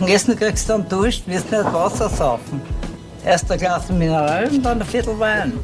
Und Essen kriegst du dann Dusch, wirst nicht Wasser saufen. Erst ein Glas Mineral und dann ein Viertel Wein.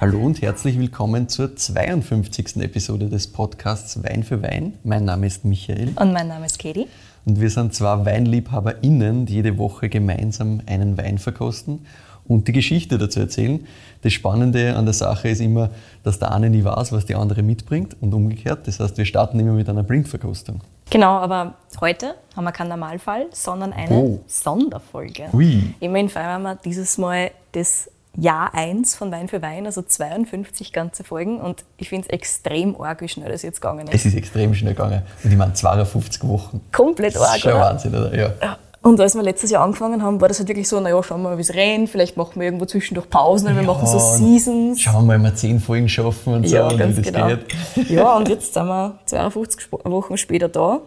Hallo und herzlich willkommen zur 52. Episode des Podcasts Wein für Wein. Mein Name ist Michael. Und mein Name ist Katie. Und wir sind zwei WeinliebhaberInnen, die jede Woche gemeinsam einen Wein verkosten und die Geschichte dazu erzählen. Das Spannende an der Sache ist immer, dass der eine nie weiß, was die andere mitbringt und umgekehrt. Das heißt, wir starten immer mit einer Blindverkostung. Genau, aber heute haben wir keinen Normalfall, sondern eine Oh. Sonderfolge. Ui. Immerhin feiern wir dieses Mal das Jahr 1 von Wein für Wein, also 52 ganze Folgen. Und ich finde es extrem arg, wie schnell das jetzt gegangen ist. Es ist extrem schnell gegangen. Und ich meine, 52 Wochen. Komplett Das ist arg, schon oder? Wahnsinn, oder? Ja. Ja. Und als wir letztes Jahr angefangen haben, war das halt wirklich so, naja, schauen wir mal, wie es rennt, vielleicht machen wir irgendwo zwischendurch Pausen, oder wir machen so und Seasons. Schauen wir mal, ob wir 10 Folgen schaffen und so, Ja, und ganz wie das genau. geht. Ja, und jetzt sind wir 52 Sp- Wochen später da.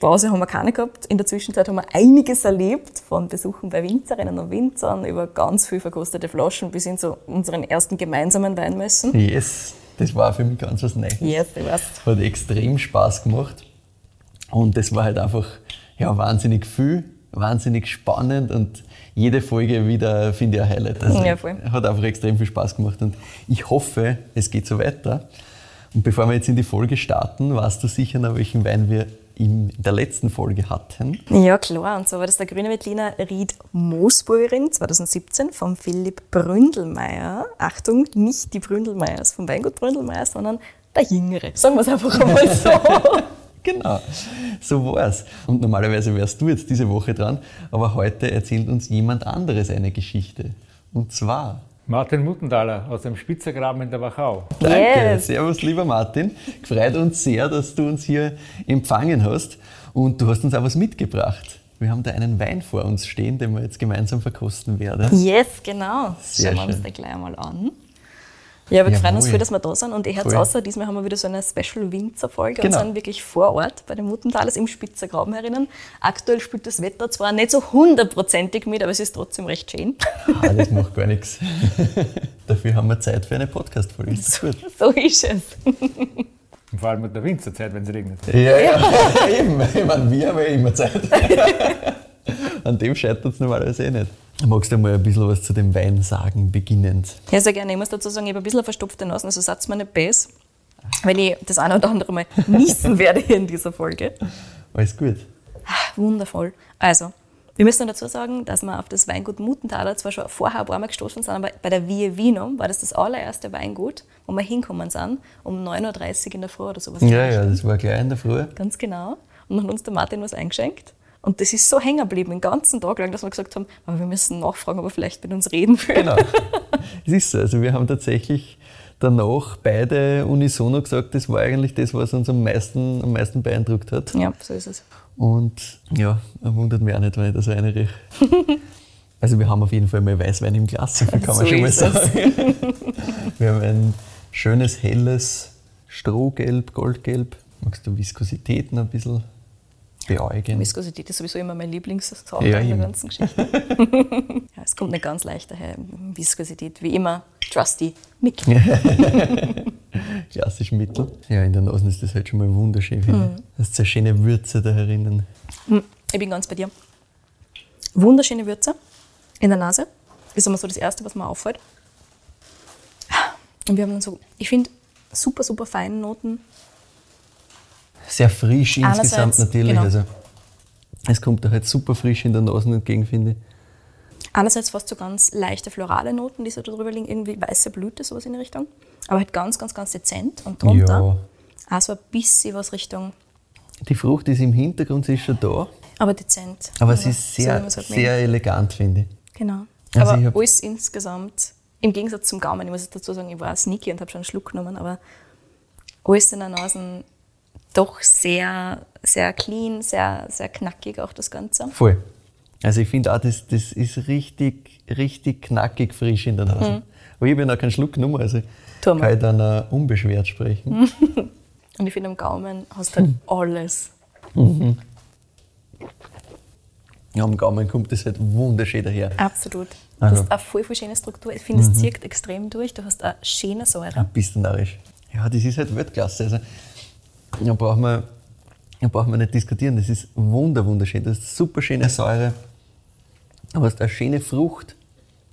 Pause haben wir keine gehabt. In der Zwischenzeit haben wir einiges erlebt, von Besuchen bei Winzerinnen und Winzern über ganz viel verkostete Flaschen bis hin zu unseren ersten gemeinsamen Weinmessen. Yes, das war für mich ganz was Neues. Yes, ich weiß. Hat extrem Spaß gemacht. Und das war halt einfach ja, wahnsinnig viel, wahnsinnig spannend und jede Folge wieder, finde ich, ein Highlight. Also, Ja, voll. Hat einfach extrem viel Spaß gemacht und ich hoffe, es geht so weiter. Und bevor wir jetzt in die Folge starten, weißt du sicher noch, welchen Wein wir in der letzten Folge hatten. Ja, klar. Und so war das der Grüne Veltliner Ried Moosburgerin 2017 von Philipp Bründelmeier. Achtung, nicht die Bründelmeiers vom Weingut Bründelmeier, sondern der Jüngere. Sagen wir es einfach einmal so. Genau, so war's. Und normalerweise wärst du jetzt diese Woche dran, aber heute erzählt uns jemand anderes eine Geschichte. Und zwar Martin Muttenthaler aus dem Spitzergraben in der Wachau. Danke, Yes. servus lieber Martin. Freut uns sehr, dass du uns hier empfangen hast und du hast uns auch was mitgebracht. Wir haben da einen Wein vor uns stehen, den wir jetzt gemeinsam verkosten werden. Yes, genau. Sehr Schauen wir uns den gleich einmal an. Ja, wir freuen uns Jawohl. viel, dass wir da sind. Und ich hätte außer, diesmal haben wir wieder so eine Special-Winzer-Folge Genau. und sind wirklich vor Ort bei den Muttentalers im Spitzergraben herinnen. Aktuell spielt das Wetter zwar nicht so hundertprozentig mit, aber es ist trotzdem recht schön. Ah, das macht gar nichts. Dafür haben wir Zeit für eine Podcast-Folge. Gut? So ist es. Und vor allem mit der Winterzeit, wenn es regnet. Ja, ja, eben. Ich meine, wir haben ja immer Zeit. An dem scheitert es normalerweise eh nicht. Magst du mal ein bisschen was zu dem Wein sagen, beginnend? Ja, sehr gerne. Ich muss dazu sagen, ich habe ein bisschen verstopfte Nase, also seid mir nicht böse, wenn ich das eine oder andere Mal niesen werde hier in dieser Folge. Alles gut. Wundervoll. Also, wir müssen dazu sagen, dass wir auf das Weingut Mutenthaler zwar schon vorher ein paar Mal gestoßen sind, aber bei der Vie Vino war das das allererste Weingut, wo wir hinkommen sind, um 9.30 Uhr in der Früh oder sowas. Ja, ja, das war gleich in der Früh. Ganz genau. Und dann hat uns der Martin was eingeschenkt. Und das ist so hängen geblieben, den ganzen Tag lang, dass wir gesagt haben, aber wir müssen nachfragen, ob er vielleicht mit uns reden will. Genau. Es ist so. Also wir haben tatsächlich danach beide unisono gesagt, das war eigentlich das, was uns am meisten, am meisten beeindruckt hat. Ja, so ist es. Und ja, wundert mich auch nicht, wenn ich das reinrieche. Also wir haben auf jeden Fall mal Weißwein im Glas, so viel kann man So schon mal sagen. Wir haben ein schönes, helles Strohgelb, Goldgelb. Magst du Viskositäten ein bisschen beäugen? Viskosität ist sowieso immer mein Lieblingssache Ja, in der ganzen Geschichte. ja, es kommt nicht ganz leicht daher. Viskosität, wie immer, trusty Mick. Klassisch Mittel. Ja, in der Nase ist das halt schon mal wunderschön. ich. Das ist eine schöne Würze da herinnen. Ich bin ganz bei dir. Wunderschöne Würze in der Nase. Ist immer so das Erste, was mir auffällt. Und wir haben dann so, ich finde, super, super feine Noten. Sehr frisch insgesamt Einerseits, natürlich. genau. Also es kommt da halt super frisch in der Nase entgegen, finde ich. Einerseits fast so ganz leichte florale Noten, die so drüber liegen, irgendwie weiße Blüte, sowas in die Richtung. Aber halt ganz, ganz, ganz dezent. Und drunter auch so ein bisschen was Richtung, Die Frucht ist im Hintergrund, sie ist schon da. aber dezent. Aber sie ist so sehr, halt sehr elegant, finde ich. Genau. Also aber ich alles insgesamt, im Gegensatz zum Gaumen, ich muss dazu sagen, ich war sneaky und habe schon einen Schluck genommen, aber alles in der Nase doch sehr, sehr clean, sehr, sehr knackig auch das Ganze. Voll. Also ich finde auch, das, das ist richtig, richtig knackig frisch in der Nase. Aber ich habe ja noch keinen Schluck genommen, also Mhm. Tu mal. kann ich dann auch unbeschwert sprechen. Und ich finde, am Gaumen hast du halt alles. Ja, am Gaumen kommt das halt wunderschön daher. Absolut. Du Also- hast eine voll, voll schöne Struktur. Ich finde, es zirkt extrem durch. Du hast eine schöne Säure. Ein bisschen narrisch. Ja, das ist halt Weltklasse. Also, da braucht man Da brauchen wir nicht diskutieren. Das ist wunder, wunderschön. Das ist super schöne Säure. Du hast eine schöne Frucht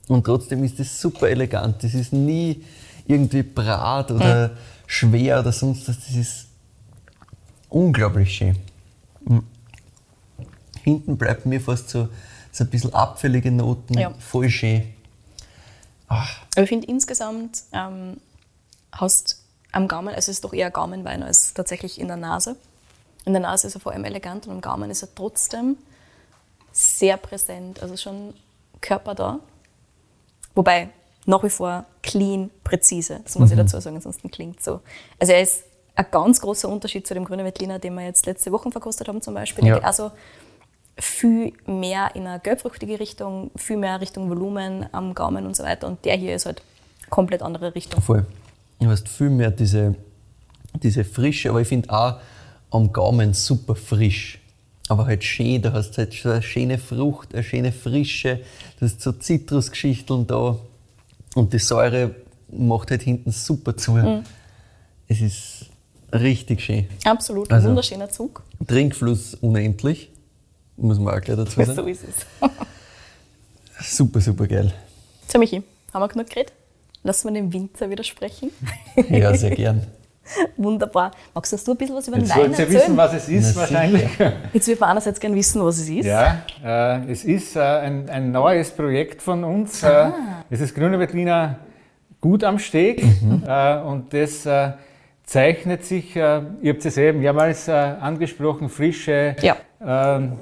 und trotzdem ist das super elegant. Das ist nie irgendwie brat oder schwer oder sonst was. Das ist unglaublich schön. Mhm. Hinten bleibt mir fast so, so ein bisschen abfällige Noten. Ja. Voll schön. Aber ich finde insgesamt ähm, hast am Gaumen, also es ist doch eher Gaumenwein als tatsächlich in der Nase. In der Nase ist er vor allem elegant und am Gaumen ist er trotzdem sehr präsent, also schon Körper da. Wobei nach wie vor clean, präzise, das muss ich dazu sagen, ansonsten klingt so. Also er ist ein ganz großer Unterschied zu dem grünen Veltliner, den wir jetzt letzte Woche verkostet haben zum Beispiel. Ja. also viel mehr in eine gelbfruchtige Richtung, viel mehr Richtung Volumen am Gaumen und so weiter. Und der hier ist halt komplett andere Richtung. Voll. Du hast viel mehr diese, diese Frische, aber ich finde auch am Gaumen super frisch. Aber halt schön, du hast halt so eine schöne Frucht, eine schöne Frische, du hast so Zitrusgeschichteln da und die Säure macht halt hinten super zu. Mhm. Es ist richtig schön. Absolut, ein Also- wunderschöner Zug. Trinkfluss unendlich, muss man auch gleich dazu So sagen. ist es. Super, super geil. So, Michi, haben wir genug geredet? Lassen wir den Winzer wieder sprechen. Ja, sehr gern. Wunderbar. Magst du ein bisschen was über den Jetzt Wein erzählen? wissen, was es ist, Na, wahrscheinlich. Jetzt würde man einerseits gerne wissen, was es ist. Ja, äh, es ist äh, ein, ein neues Projekt von uns. Äh, Ah. es ist Grüne Veltliner gut am Steg Mhm. äh, und das äh, zeichnet sich, äh, ihr habt es eben mehrmals äh, angesprochen, frische, Ja. ähm,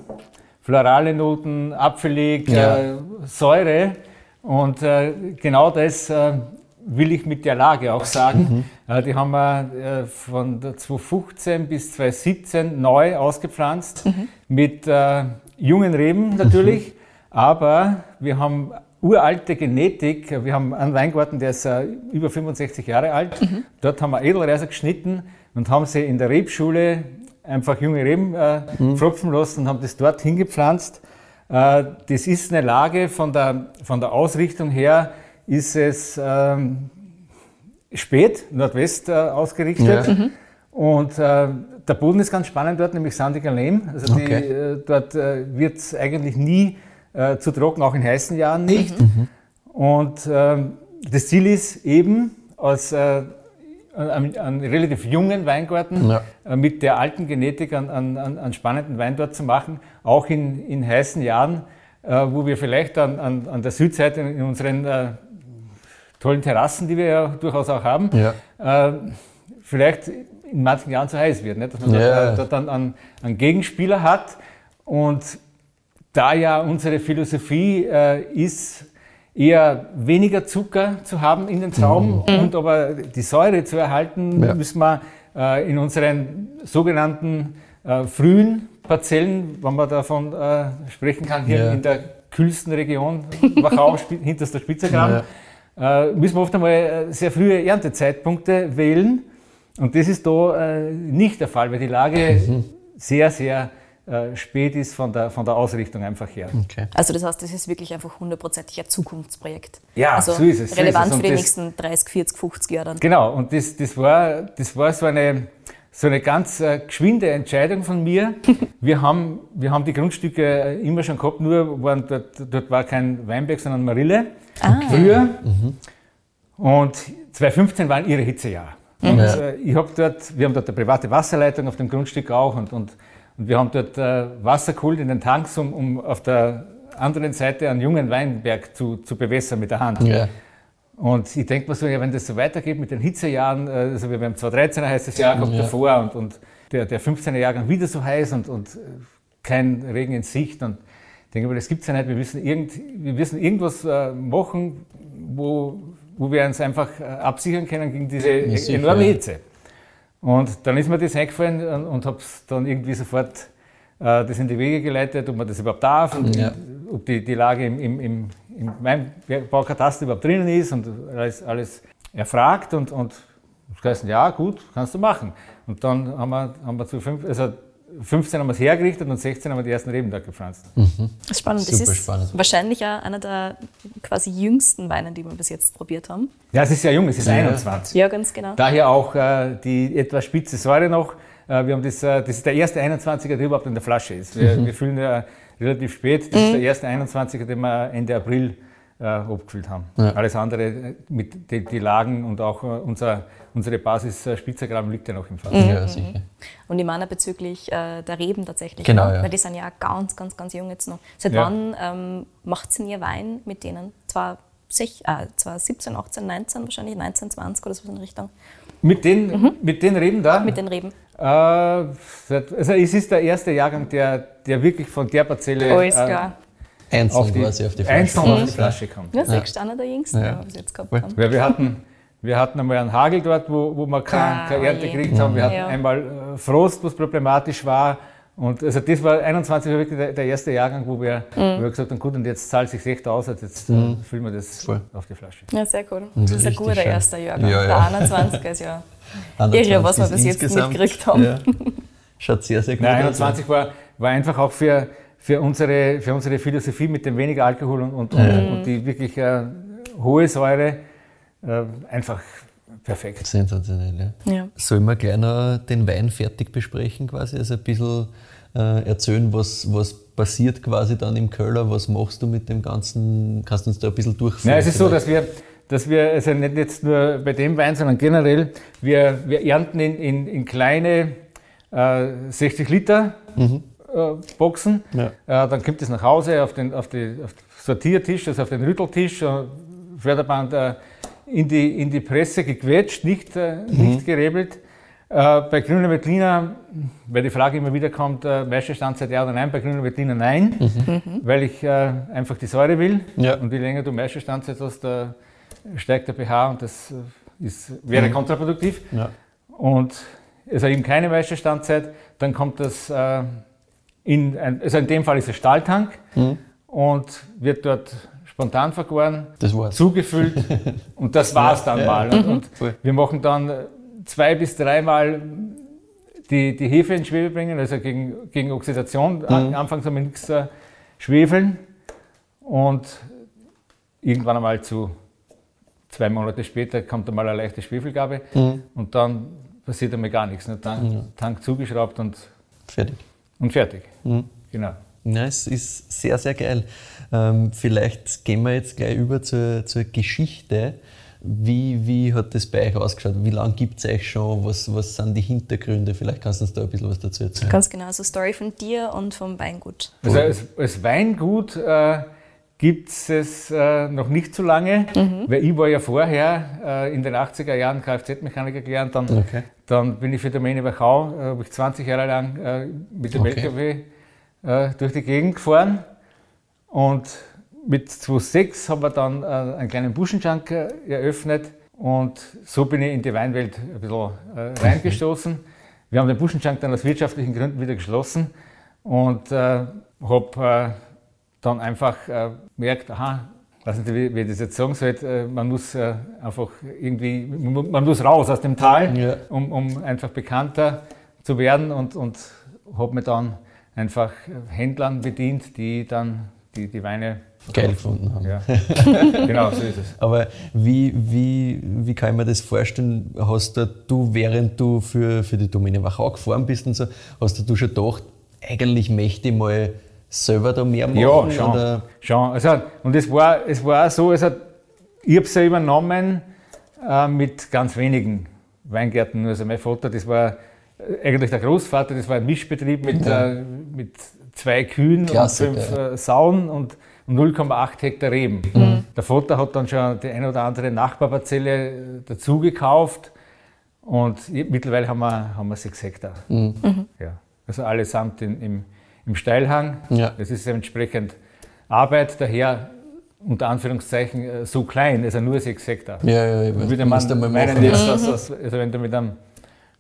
florale Noten, apfelig, Ja. äh, Säure und äh, genau das äh, will ich mit der Lage auch sagen. Äh, die haben wir von der 2015 bis 2017 neu ausgepflanzt mit äh, jungen Reben natürlich, aber wir haben uralte Genetik. Wir haben einen Weingarten, der ist über 65 Jahre alt. Dort haben wir Edelreiser geschnitten und haben sie in der Rebschule einfach junge Reben äh, pfropfen lassen und haben das dort hingepflanzt. Äh, das ist eine Lage von der, von der Ausrichtung her, ist es ähm, spät, Nordwest äh, ausgerichtet. Ja. Und äh, der Boden ist ganz spannend dort, nämlich sandiger Lehm. Also die, Okay. äh, dort äh, wird es eigentlich nie äh, zu trocken, auch in heißen Jahren nicht. Und ähm, das Ziel ist eben, aus äh, einem relativ jungen Weingarten Ja. äh, mit der alten Genetik an, an, an an spannenden Wein dort zu machen, auch in, in heißen Jahren, äh, wo wir vielleicht an, an, an der Südseite in unseren äh, tollen Terrassen, die wir ja durchaus auch haben, Ja. äh, vielleicht in manchen Jahren zu heiß wird. Nicht? Dass man Ja. dort, dann einen, einen Gegenspieler hat. Und da ja unsere Philosophie ist, eher weniger Zucker zu haben in den Trauben und aber die Säure zu erhalten, Ja. müssen wir äh, in unseren sogenannten äh, frühen Parzellen, wenn man davon äh, sprechen kann, hier Ja. in der kühlsten Region, Wachau, hinterster Spitzergraben, äh, müssen wir oft einmal äh, sehr frühe Erntezeitpunkte wählen. Und das ist da äh, nicht der Fall, weil die Lage sehr, sehr äh, spät ist von der, von der Ausrichtung einfach her. Okay. Also das heißt, das ist wirklich einfach hundertprozentig ein Zukunftsprojekt. Ja, also so ist es, so relevant ist es. für die das- nächsten 30, 40, 50 Jahre dann. Genau, und das, das, war, das war so eine, so eine ganz äh, geschwinde Entscheidung von mir. Wir haben, wir haben die Grundstücke äh, immer schon gehabt, nur waren dort, dort war kein Weinberg, sondern Marille. Früher. Und 2015 war ein irre Hitzejahr. Und Ja. äh, ich hab dort, wir haben dort eine private Wasserleitung auf dem Grundstück auch und, und wir haben dort äh, Wasser geholt in den Tanks, um, um auf der anderen Seite einen jungen Weinberg zu, zu bewässern mit der Hand. Ja. Und ich denke mir so, ja, wenn das so weitergeht mit den Hitzejahren, äh, also wir haben 2013 ein heißes Jahr gehabt Ja. davor und, und der, der 15er Jahrgang wieder so heiß und, und kein Regen in Sicht. Und ich denke mir, das gibt's ja nicht. Wir müssen, irgend, wir müssen irgendwas äh, machen, wo, wo wir uns einfach äh, absichern können gegen diese Ja, sicher, enorme. Hitze. Und dann ist mir das eingefallen und, habe dann irgendwie sofort äh, das in die Wege geleitet, ob man das überhaupt darf und Ja. ob die, die Lage im, im, im, im Weinbaukataster überhaupt drinnen ist und alles, alles erfragt und, und es heißt, ja gut, kannst du machen. Und dann haben wir, haben wir zu fünf, also 15 haben wir es hergerichtet und 16 haben wir die ersten Reben dort gepflanzt. Das ist spannend. das Super ist spannend. wahrscheinlich auch einer der quasi jüngsten Weine, die wir bis jetzt probiert haben. Ja, es ist ja jung, es ist Ja. 21. Ja, ganz genau. Daher auch äh, die etwas spitze Säure noch. äh, wir haben das, äh, das ist der erste 21er, der überhaupt in der Flasche ist. Wir, mhm. wir füllen ja relativ spät. Das ist der erste 21er, den wir Ende April äh, abgefüllt haben. Ja. Alles andere äh, mit die, die Lagen und auch äh, unser, unsere Basis äh, Spitzergraben liegt ja noch im Fass. Mhm. Ja, sicher. Und ich meine bezüglich äh, der Reben tatsächlich. Genau, ja. Weil die sind ja ganz, ganz, ganz jung jetzt noch. Seit ja. wann ähm, macht ihr ihr Wein mit denen? Zwar, sich, äh, zwar 17, 18, 19 wahrscheinlich, 19, 20 oder so in Richtung. Mit den, mhm. mit den Reben da? Mit den Reben. Äh, also es ist der erste Jahrgang, der, der wirklich von der Parzelle Alles klar. Einzeln auf die, quasi auf die Flasche, einzeln auf die Flasche kommt. Ja, sechs ja. der Jüngste, ja. was jetzt gehabt haben. Weil wir hatten, wir hatten einmal einen Hagel dort, wo, wo wir keine, keine Ernte gekriegt haben. Wir hatten ja. einmal äh, Frost, was problematisch war. Und also das war 21 war wirklich der, der erste Jahrgang, wo wir, mhm. wo wir gesagt haben, gut, und jetzt zahlt sich echt aus, jetzt äh, mhm. füllen wir das Voll. auf die Flasche. Ja, sehr cool. Das, das ist ein guter schön. erster Jahrgang. Ja, ja. Der 21 ist ja irre, was wir bis jetzt nicht gekriegt haben. Ja. Schaut sehr, sehr gut aus. 21 war, war einfach auch für, für, unsere, für unsere Philosophie mit dem weniger Alkohol und, und, mhm. und die wirklich äh, hohe Säure äh, einfach perfekt. Sensationell, ja. ja. Sollen wir gleich noch den Wein fertig besprechen quasi? Also ein bisschen äh, erzählen, was, was passiert quasi dann im Köller, was machst du mit dem Ganzen? Kannst du uns da ein bisschen durchführen? Ja, es ist vielleicht? so, dass wir, dass wir, also nicht jetzt nur bei dem Wein, sondern generell, wir, wir ernten in, in, in kleine äh, 60 Liter mhm. Äh, Boxen, ja. Äh, dann kommt es nach Hause auf den, auf die, auf den Sortiertisch, also auf den Rütteltisch, äh, Förderband äh, in die, in die Presse gequetscht, nicht, äh, mhm. nicht gerebelt. Äh, bei Grüner Veltliner, weil die Frage immer wieder kommt, äh, Maischestandzeit ja oder nein, bei Grüner Veltliner nein, mhm. weil ich äh, einfach die Säure will. Ja. Und je länger du Maischestandzeit hast, äh, steigt der pH und das ist, wäre mhm. kontraproduktiv. Ja. Und also eben keine Maischestandzeit, dann kommt das äh, in, ein, also in dem Fall ist es Stahltank mhm. und wird dort spontan vergoren, zugefüllt und das war es dann ja, mal. Und, und wir machen dann zwei bis dreimal die, die Hefe in Schwefel bringen, also gegen, gegen Oxidation. Mhm. Anfangs haben wir nichts äh, schwefeln und irgendwann einmal zu zwei Monate später kommt einmal eine leichte Schwefelgabe mhm. und dann passiert einmal gar nichts. Ne? Tank, mhm. Tank zugeschraubt und fertig. Und fertig. Mhm. Genau. Ja, es ist sehr, sehr geil. Ähm, vielleicht gehen wir jetzt gleich über zur, zur Geschichte. Wie, wie hat das bei euch ausgeschaut? Wie lange gibt es euch schon? Was, was sind die Hintergründe? Vielleicht kannst du uns da ein bisschen was dazu erzählen. Ganz genau, so Story von dir und vom Weingut. Also als, als Weingut äh, gibt es äh, noch nicht so lange, mhm. weil ich war ja vorher äh, in den 80er Jahren Kfz-Mechaniker gelernt. Dann, okay. dann bin ich für Domäne Wachau, äh, habe ich 20 Jahre lang äh, mit dem okay. LKW äh, durch die Gegend gefahren und mit 2006 haben wir dann äh, einen kleinen Buschenschank äh, eröffnet und so bin ich in die Weinwelt ein bisschen äh, reingestoßen. Wir haben den Buschenschank dann aus wirtschaftlichen Gründen wieder geschlossen und äh, habe äh, dann einfach äh, gemerkt, aha, weiß nicht, wie, wie ich das jetzt sagen soll, äh, man muss einfach irgendwie, man muss raus aus dem Tal, ja. um, um einfach bekannter zu werden und, und habe mir dann einfach Händlern bedient, die dann die, die Weine geil gefunden haben. Ja. genau, so ist es. Aber wie, wie, wie kann ich mir das vorstellen? Hast du, während du für, für die Domäne Wachau gefahren bist und so, hast du schon gedacht, eigentlich möchte ich mal selber da mehr machen? Ja, schon. Oder? schon. Also, und es war, es war auch so, also, ich habe es ja übernommen äh, mit ganz wenigen Weingärten. Also mein Vater, das war äh, eigentlich der Großvater, das war ein Mischbetrieb mit, ja. äh, mit zwei Kühen Klassiker, und fünf äh, Sauen und 0,8 Hektar Reben. Mhm. Der Vater hat dann schon die eine oder andere Nachbarparzelle äh, dazu gekauft und mittlerweile haben wir, haben wir sechs Hektar. Mhm. mhm. Ja. Also allesamt in, im, im Steilhang. Ja. Das ist entsprechend Arbeit, daher unter Anführungszeichen äh, so klein, also nur sechs Hektar. Ja, ja, ich würde man meinen jetzt, dass, dass, also wenn du mit einem,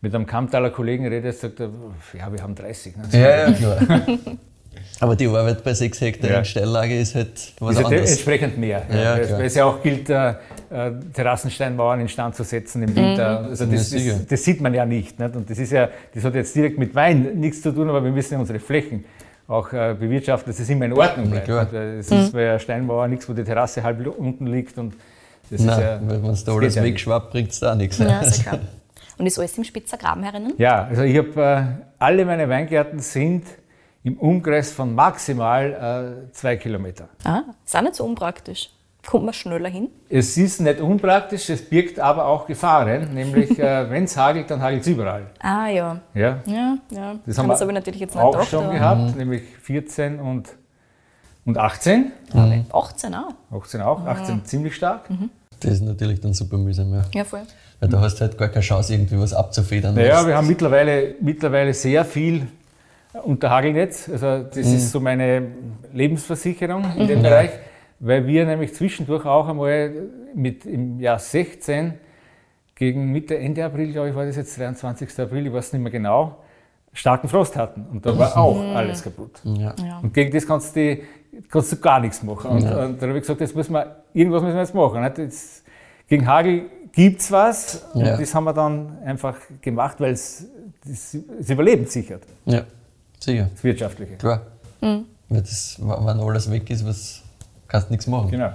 mit einem Kamptaler Kollegen redest, sagt er, ja, wir haben 30. Ne? Ja, ja, klar. Aber die Arbeit bei 6 Hektar ja. in Steillage ist halt was ist anderes. entsprechend mehr. Ja, ja, weil es ja auch gilt, äh, äh, Terrassensteinmauern instand zu setzen im Winter. Mhm. Also das, das, das, sieht man ja nicht, nicht, Und das ist ja, das hat jetzt direkt mit Wein nichts zu tun, aber wir müssen ja unsere Flächen auch äh, bewirtschaften, dass es immer in Ordnung bleibt. Ja, es ist mhm. bei einer Steinmauer nichts, wo die Terrasse halb unten liegt. Und das Nein, ist ja, wenn man es da alles wegschwappt, bringt es da nichts. Ja, sicher. Und ist alles im Spitzer Graben herinnen? Ja, also ich habe, äh, alle meine Weingärten sind im Umkreis von maximal äh, zwei Kilometer. Ah, ist auch nicht so unpraktisch. Kommt man schneller hin? Es ist nicht unpraktisch, es birgt aber auch Gefahren, nämlich äh, wenn es hagelt, dann hagelt es überall. Ah ja. Ja, Ja, ja. das haben das wir habe ich natürlich jetzt nicht auch gedacht. schon aber- gehabt, nämlich 14 und, und 18. 18 auch. 18 auch, 18 ziemlich stark. Das ist natürlich dann super mühsam, ja. Ja, voll. Weil da hast du halt gar keine Chance, irgendwie was abzufedern. Naja, was- wir haben mittlerweile, mittlerweile sehr viel unter Hagelnetz. Also das ist so meine Lebensversicherung in dem Bereich, weil wir nämlich zwischendurch auch einmal mit im Jahr 16 gegen Mitte, Ende April, glaube ich, war das jetzt 23. April, ich weiß nicht mehr genau, starken Frost hatten. Und da war auch alles kaputt. ja. Ja. Und gegen das kannst du, kannst du gar nichts machen. Und, Ja. und dann habe ich gesagt, jetzt müssen wir, irgendwas müssen wir jetzt machen. Jetzt, gegen Hagel gibt es was und das haben wir dann einfach gemacht, weil es das, das Überleben sichert, ja, sicher, das Wirtschaftliche. klar. Weil das, wenn alles weg ist, was, kannst du nichts machen. Genau.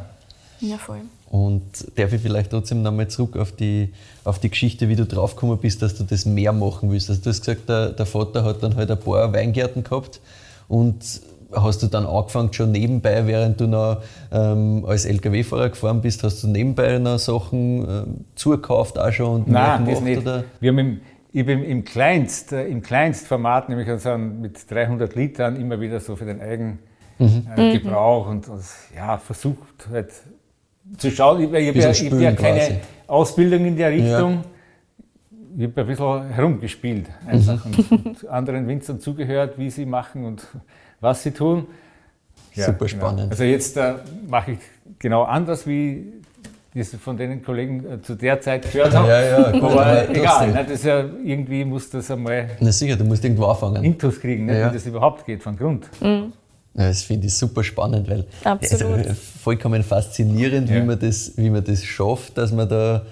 Ja, voll. Und darf ich vielleicht trotzdem nochmal zurück auf die, auf die Geschichte, wie du draufgekommen bist, dass du das mehr machen willst. Also du hast gesagt, der, der Vater hat dann halt ein paar Weingärten gehabt und hast du dann angefangen schon nebenbei, während du noch ähm, als LKW-Fahrer gefahren bist, hast du nebenbei noch Sachen ähm, zugekauft auch schon und mehr Nein, das gemacht? nicht. Oder? Wir haben im, ich habe im, Kleinst, äh, im Kleinstformat, nämlich also mit 300 Litern, immer wieder so für den Eigengebrauch und, und ja, versucht halt zu schauen. Ich, ich habe ja, ich ja keine quasi. Ausbildung in der Richtung. Ich habe ein bisschen herumgespielt einfach und, und anderen Winzern zugehört, wie sie machen und was sie tun. Super spannend. Also jetzt äh, mache ich genau anders, wie ich es von den Kollegen äh, zu der Zeit gehört habe. Ja, ja, gut, aber aber egal, ne, das ist ja, irgendwie muss das einmal Na sicher, du musst irgendwo anfangen. Intus kriegen, ne, Ja. wie das überhaupt geht von Grund. Ja, das finde ich super spannend, weil Absolut. Also, vollkommen faszinierend, Ja. wie, man das, wie man das schafft, dass man da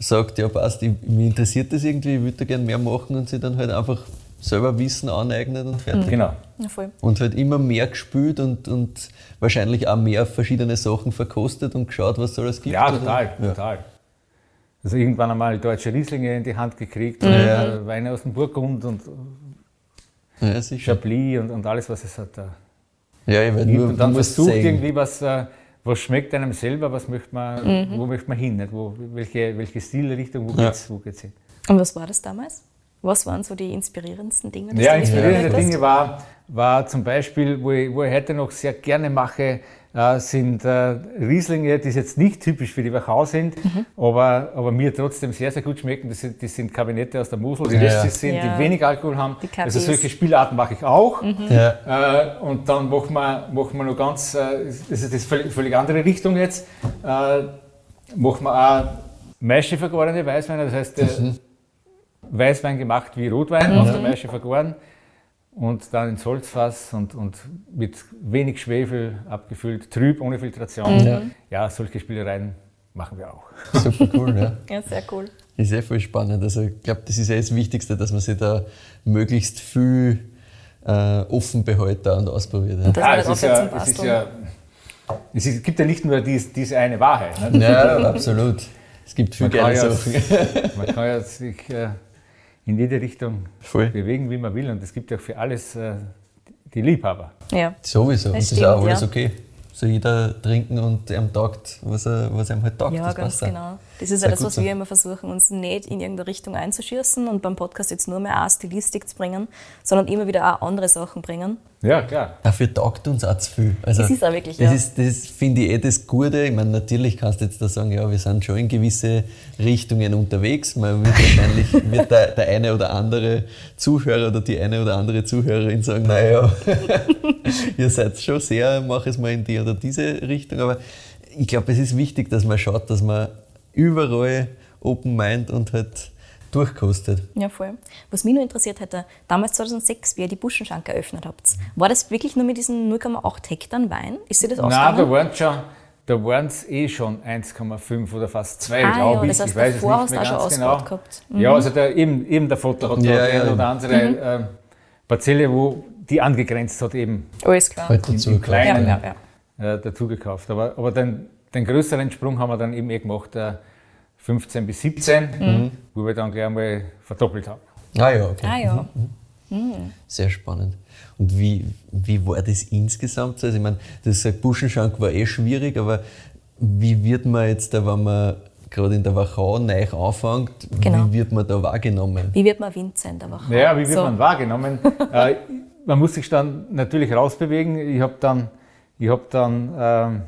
sagt, ja passt, ich, mich interessiert das irgendwie, ich würde da gerne mehr machen und sich dann halt einfach selber Wissen aneignet und fertig. Genau. Ja, voll. Und halt immer mehr gespielt und, und wahrscheinlich auch mehr verschiedene Sachen verkostet und geschaut, was es alles gibt. Ja, total, Ja. total. Also irgendwann einmal deutsche Rieslinge in die Hand gekriegt, und, äh, Weine aus dem Burgund und Ja. Chablis und, und alles, was es hat. Da Ja, ich werde nur, und dann versucht sehen. irgendwie was, äh, was schmeckt einem selber, was möchte man, wo möchte man hin, nicht? Wo, welche, welche Stilrichtung, wo Ja. geht's, wo geht's hin? Und was war das damals? Was waren so die inspirierendsten Dinge? Ja, inspirierende? Dinge war, war zum Beispiel, wo ich, wo ich heute noch sehr gerne mache, äh, sind äh, Rieslinge, die jetzt nicht typisch für die Wachau sind, Mhm. aber, aber mir trotzdem sehr, sehr gut schmecken. Das sind, das sind Kabinette aus der Mosel, die Ja, lästig sind, Ja. die wenig Alkohol haben. Also solche Spielarten mache ich auch. Ja. Äh, und dann machen wir, machen wir noch ganz, das ist das völlig, völlig andere Richtung jetzt, machen wir auch Maische vergorene Weißweine, das heißt, äh, Weißwein gemacht wie Rotwein, auf der Maische vergoren und dann ins Holzfass und, und mit wenig Schwefel abgefüllt, trüb, ohne Filtration. Ja. Ja, solche Spielereien machen wir auch. Super cool, ja. Ja, sehr cool. Ist sehr voll spannend. Also ich glaube, das ist ja das Wichtigste, dass man sich da möglichst viel äh, offen behält da und ausprobiert. Ja. Das war es, ist ja, es, ist ja, es ist- gibt ja nicht nur dies, diese eine Wahrheit. Ne? Ja, absolut. Es gibt viel Man kann, geile ja, Sachen. man kann ja sich äh, in jede Richtung Voll. bewegen, wie man will. Und es gibt ja für alles äh, die Liebhaber. Ja. Sowieso. Und Das das ist auch alles ja. okay. So jeder trinken und ihm taugt, was, er, was ihm halt taugt. Ja, das ganz passt auch. Das ist Sehr ja das, was so. wir immer versuchen, uns nicht in irgendeine Richtung einzuschießen und beim Podcast jetzt nur mehr eine Stilistik zu bringen, sondern immer wieder auch andere Sachen bringen. Ja, klar. Dafür taugt uns auch zu viel. Also, Das ist auch wirklich, Das ja. ist, das finde ich eh das Gute. Ich meine, natürlich kannst du jetzt da sagen, ja, wir sind schon in gewisse Richtungen unterwegs. Man wird wahrscheinlich wird der, der eine oder andere Zuhörer oder die eine oder andere Zuhörerin sagen, naja, ihr seid schon sehr, mach es mal in die oder diese Richtung. Aber ich glaube, es ist wichtig, dass man schaut, dass man überall Open Mind und halt durchkostet. Ja, voll. Was mich nur interessiert hätte, damals 2006, wie ihr die Buschenschank eröffnet habt, war das wirklich nur mit diesen 0,8 Hektar Wein? Ist dir das Nein, da ausgegangen? waren schon, da waren es eh schon 1,5 oder fast 2, Ah, glaube ja, ich. das heißt, ich weiß es nicht mehr du auch schon ganz genau. gehabt. Ja, also der, eben, eben der Vater hat Ja, ja, eine ja. oder andere äh, Parzelle, wo die angegrenzt hat, eben Alles klar. Halt dazu. im Kleinen Ja, ja, äh, dazu gekauft. Aber, aber den, den größeren Sprung haben wir dann eben eh gemacht, äh, 15 bis 17, wo wir dann gleich einmal verdoppelt haben. Ah ja, okay. Ah ja. Sehr spannend. Und wie, wie war das insgesamt? so? Also ich meine, das Buschenschank war eh schwierig, aber wie wird man jetzt da, wenn man gerade in der Wachau neu anfängt, Genau. wie wird man da wahrgenommen? Wie wird man Winzer in der Woche? Naja, wie wird so. man wahrgenommen? äh, man muss sich dann natürlich rausbewegen. Ich habe dann, ich hab dann ähm,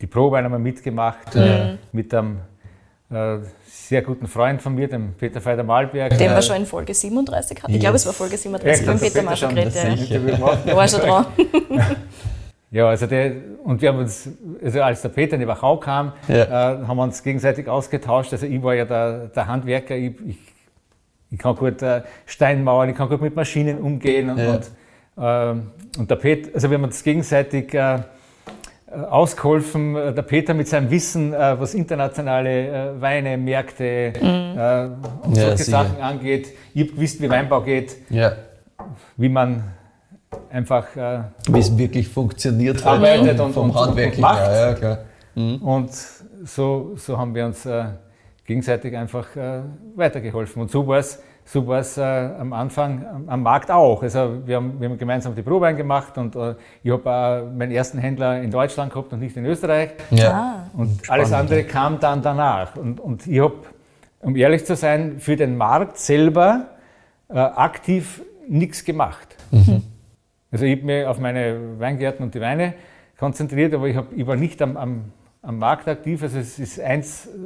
die Probe einmal mitgemacht äh, mit einem äh, sehr guten Freund von mir, dem Peter Feider-Malberg. Den Äh, wir schon in Folge 37 hatten. Ich glaube, es war Folge 37 Ja, mit ich Peter Peter geredet. Ja. war schon dran. Ja, also der, und wir haben uns, also als der Peter in die Wachau kam, Ja. äh, haben wir uns gegenseitig ausgetauscht. Also ich war ja der, der Handwerker, ich, ich, ich kann gut äh, Steinmauern, ich kann gut mit Maschinen umgehen und, Ja. und, ähm, und der Peter, also wir haben uns gegenseitig äh, äh, ausgeholfen. Äh, Der Peter mit seinem Wissen, äh, was internationale äh, Weine, Märkte äh, und Ja, solche sicher. Sachen angeht. Ich habe gewusst, wie Weinbau geht, Ja, wie man einfach äh, wie es wirklich funktioniert hat Arbeitet und- vom und- Handwerk und macht. Ja, klar. Und so, so haben wir uns äh, gegenseitig einfach äh, weitergeholfen. Und so war es so war's, äh, am Anfang am, Markt auch. Also wir haben, wir haben gemeinsam die Probe gemacht und äh, ich habe äh, meinen ersten Händler in Deutschland gehabt und nicht in Österreich. Ja. Und alles andere kam dann danach. Und, und ich habe, um ehrlich zu sein, für den Markt selber äh, aktiv nichts gemacht. Also ich habe mich auf meine Weingärten und die Weine konzentriert, aber ich, hab, ich war nicht am, am, am Markt aktiv. Also es ist eins äh, zum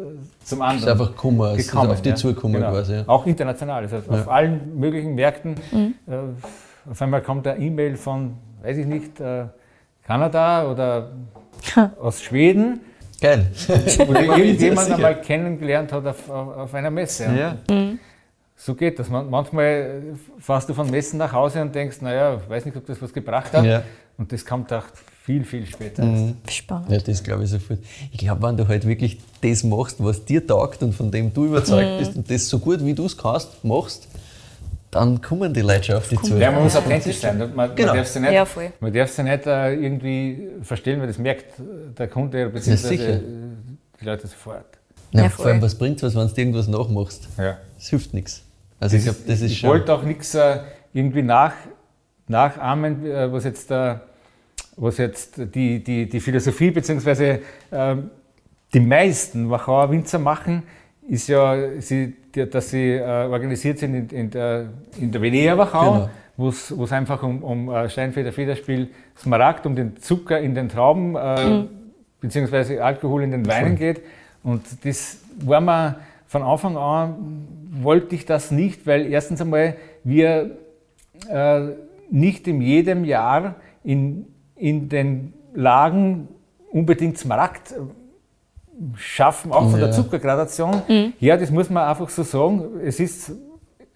Es ist anderen. einfach gekommen, es ist auf die ja. zugekommen Genau. quasi. Ja. Auch international, also auf allen möglichen Märkten. Äh, auf einmal kommt eine E-Mail von, weiß ich nicht, äh, Kanada oder aus Schweden, Geil. wo irgendjemand einmal kennengelernt hat auf, auf, auf einer Messe. Ja. So geht das. Man- Manchmal fährst du von Messen nach Hause und denkst, naja, weiß nicht, ob das was gebracht hat. Ja. Und das kommt auch viel, viel später. Spannend. Ja, das glaube ich sofort. Ich glaube, wenn du halt wirklich das machst, was dir taugt und von dem du überzeugt bist und das so gut wie du es kannst, machst, dann kommen die Leute schon auf dich zu. Ja, man muss authentisch sein. Man, Genau. man darf sie nicht, Ja, man darf sie nicht äh, irgendwie verstellen, weil das merkt der Kunde bzw. äh, die Leute sofort. Ja, Ja, vor allem, was bringt es was, wenn du irgendwas nachmachst? Ja. Das hilft nichts. Also ich glaube, das ist ich schon. wollte auch nichts äh, irgendwie nach, nachahmen, äh, was jetzt, äh, was jetzt die, die, die Philosophie bzw. ähm, die meisten Wachauer Winzer machen, ist ja, sie, dass sie äh, organisiert sind in, in der, in der Venea Wachau, Genau. wo es einfach um, um äh, Steinfeder, Federspiel, Smaragd, um den Zucker in den Trauben äh, beziehungsweise Alkohol in den Weinen geht. Und das war mir von Anfang an, wollte ich das nicht, weil erstens einmal wir äh, nicht in jedem Jahr in, in den Lagen unbedingt Smaragd äh, schaffen, auch von der Ja. Zuckergradation. Ja, das muss man einfach so sagen. Es ist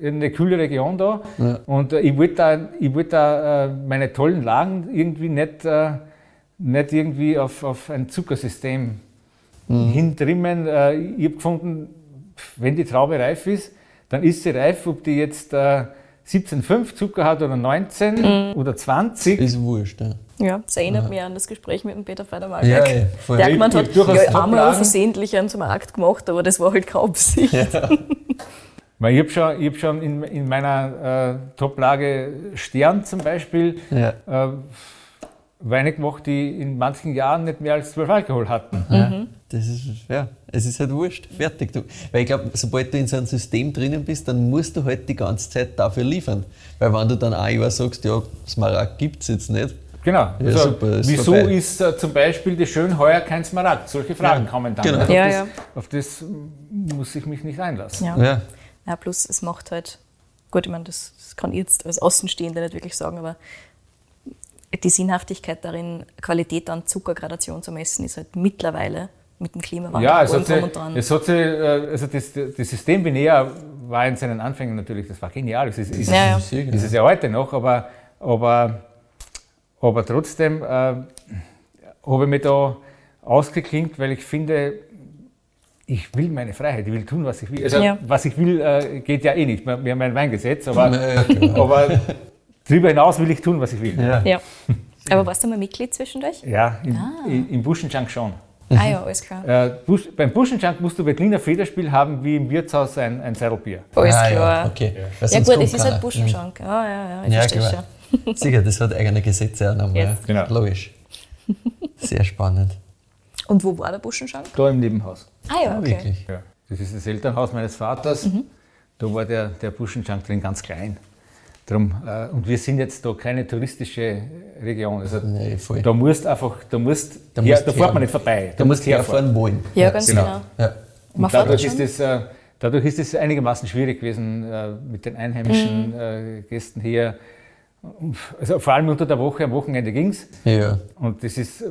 eine kühle Region da Ja. und äh, ich wollte da, ich wollte da äh, meine tollen Lagen irgendwie nicht, äh, nicht irgendwie auf, auf ein Zuckersystem hintrimmen. Äh, ich habe gefunden, wenn die Traube reif ist, dann ist sie reif, ob die jetzt äh, 17,5 Zucker hat oder 19 oder 20. Ist wurscht. Ja. Ja, das erinnert mich an das Gespräch mit dem Peter Ja, Feider-Malberg. ja, voll. der Ich- gemeint hat, ja, einmal versehentlich einen zum Akt gemacht, aber das war halt keine Absicht. Weil ich habe schon, ich hab schon in, in meiner äh, Top-Lage Stern zum Beispiel Ja. äh, Weine gemacht, die in manchen Jahren nicht mehr als 12 Alkohol hatten. Ja, das ist, ja, es ist halt wurscht. Fertig. Du, weil ich glaube, sobald du in so einem System drinnen bist, dann musst du halt die ganze Zeit dafür liefern. Weil wenn du dann ein Jahr sagst, ja, Smaragd gibt es jetzt nicht, Genau. Also, super, ist wieso vorbei. ist äh, zum Beispiel die Schön heuer kein Smaragd? Solche Fragen Ja, kommen dann. genau. Auf, Ja, das, ja. auf das muss ich mich nicht einlassen. Ja. ja, Ja, plus es macht halt, gut, ich meine, das, das kann ich jetzt als Außenstehende nicht wirklich sagen, aber die Sinnhaftigkeit darin, Qualität an Zuckergradation zu messen, ist halt mittlerweile mit dem Klimawandel Ja, es hat, sie, es hat sie, äh, also das, das System Vinea war in seinen Anfängen natürlich, das war genial. Das ist, ist, Ja, ja. ist es ja heute noch, aber, aber, aber trotzdem äh, habe ich mich da ausgeklinkt, weil ich finde, ich will meine Freiheit, ich will tun, was ich will. Also, Ja. was ich will, äh, geht ja eh nicht. Wir wir haben ein Weingesetz, aber, Ja, klar. aber darüber hinaus will ich tun, was ich will. ja. Ja. Aber warst du mal Mitglied zwischendurch? Ja, im, Ah. im- Buschenschank schon. Ah ja, alles klar. Äh, Busch, beim Buschenschank musst du Berliner Federspiel haben wie im Wirtshaus ein, ein Seidelbier. Alles Ah, klar. ja, okay. Ja gut, es ist halt Buschenschank. Ja, ja, ja, ich Ja, verstehe klar. schon. Sicher, das hat eigene Gesetze auch nochmal. Yes. Genau. Logisch. Sehr spannend. Und wo war der Buschenschank? Da im Nebenhaus. Ah ja, Ah, okay. wirklich. Ja. Das ist das Elternhaus meines Vaters. Da war der, der Buschenschank drin ganz klein. Drum, äh, und wir sind jetzt da keine touristische Region. Also, Nee, voll. Da musst einfach, da musst, Da her, musst da fährt man nicht vorbei. Da musst du herfahren wollen. Ja, ganz genau. genau. Ja. Man Und fährt dadurch schon. ist, es, äh, dadurch ist es einigermaßen schwierig gewesen äh, mit den einheimischen äh, Gästen hier. Also vor allem unter der Woche, am Wochenende ging es. ja. Und das ist äh,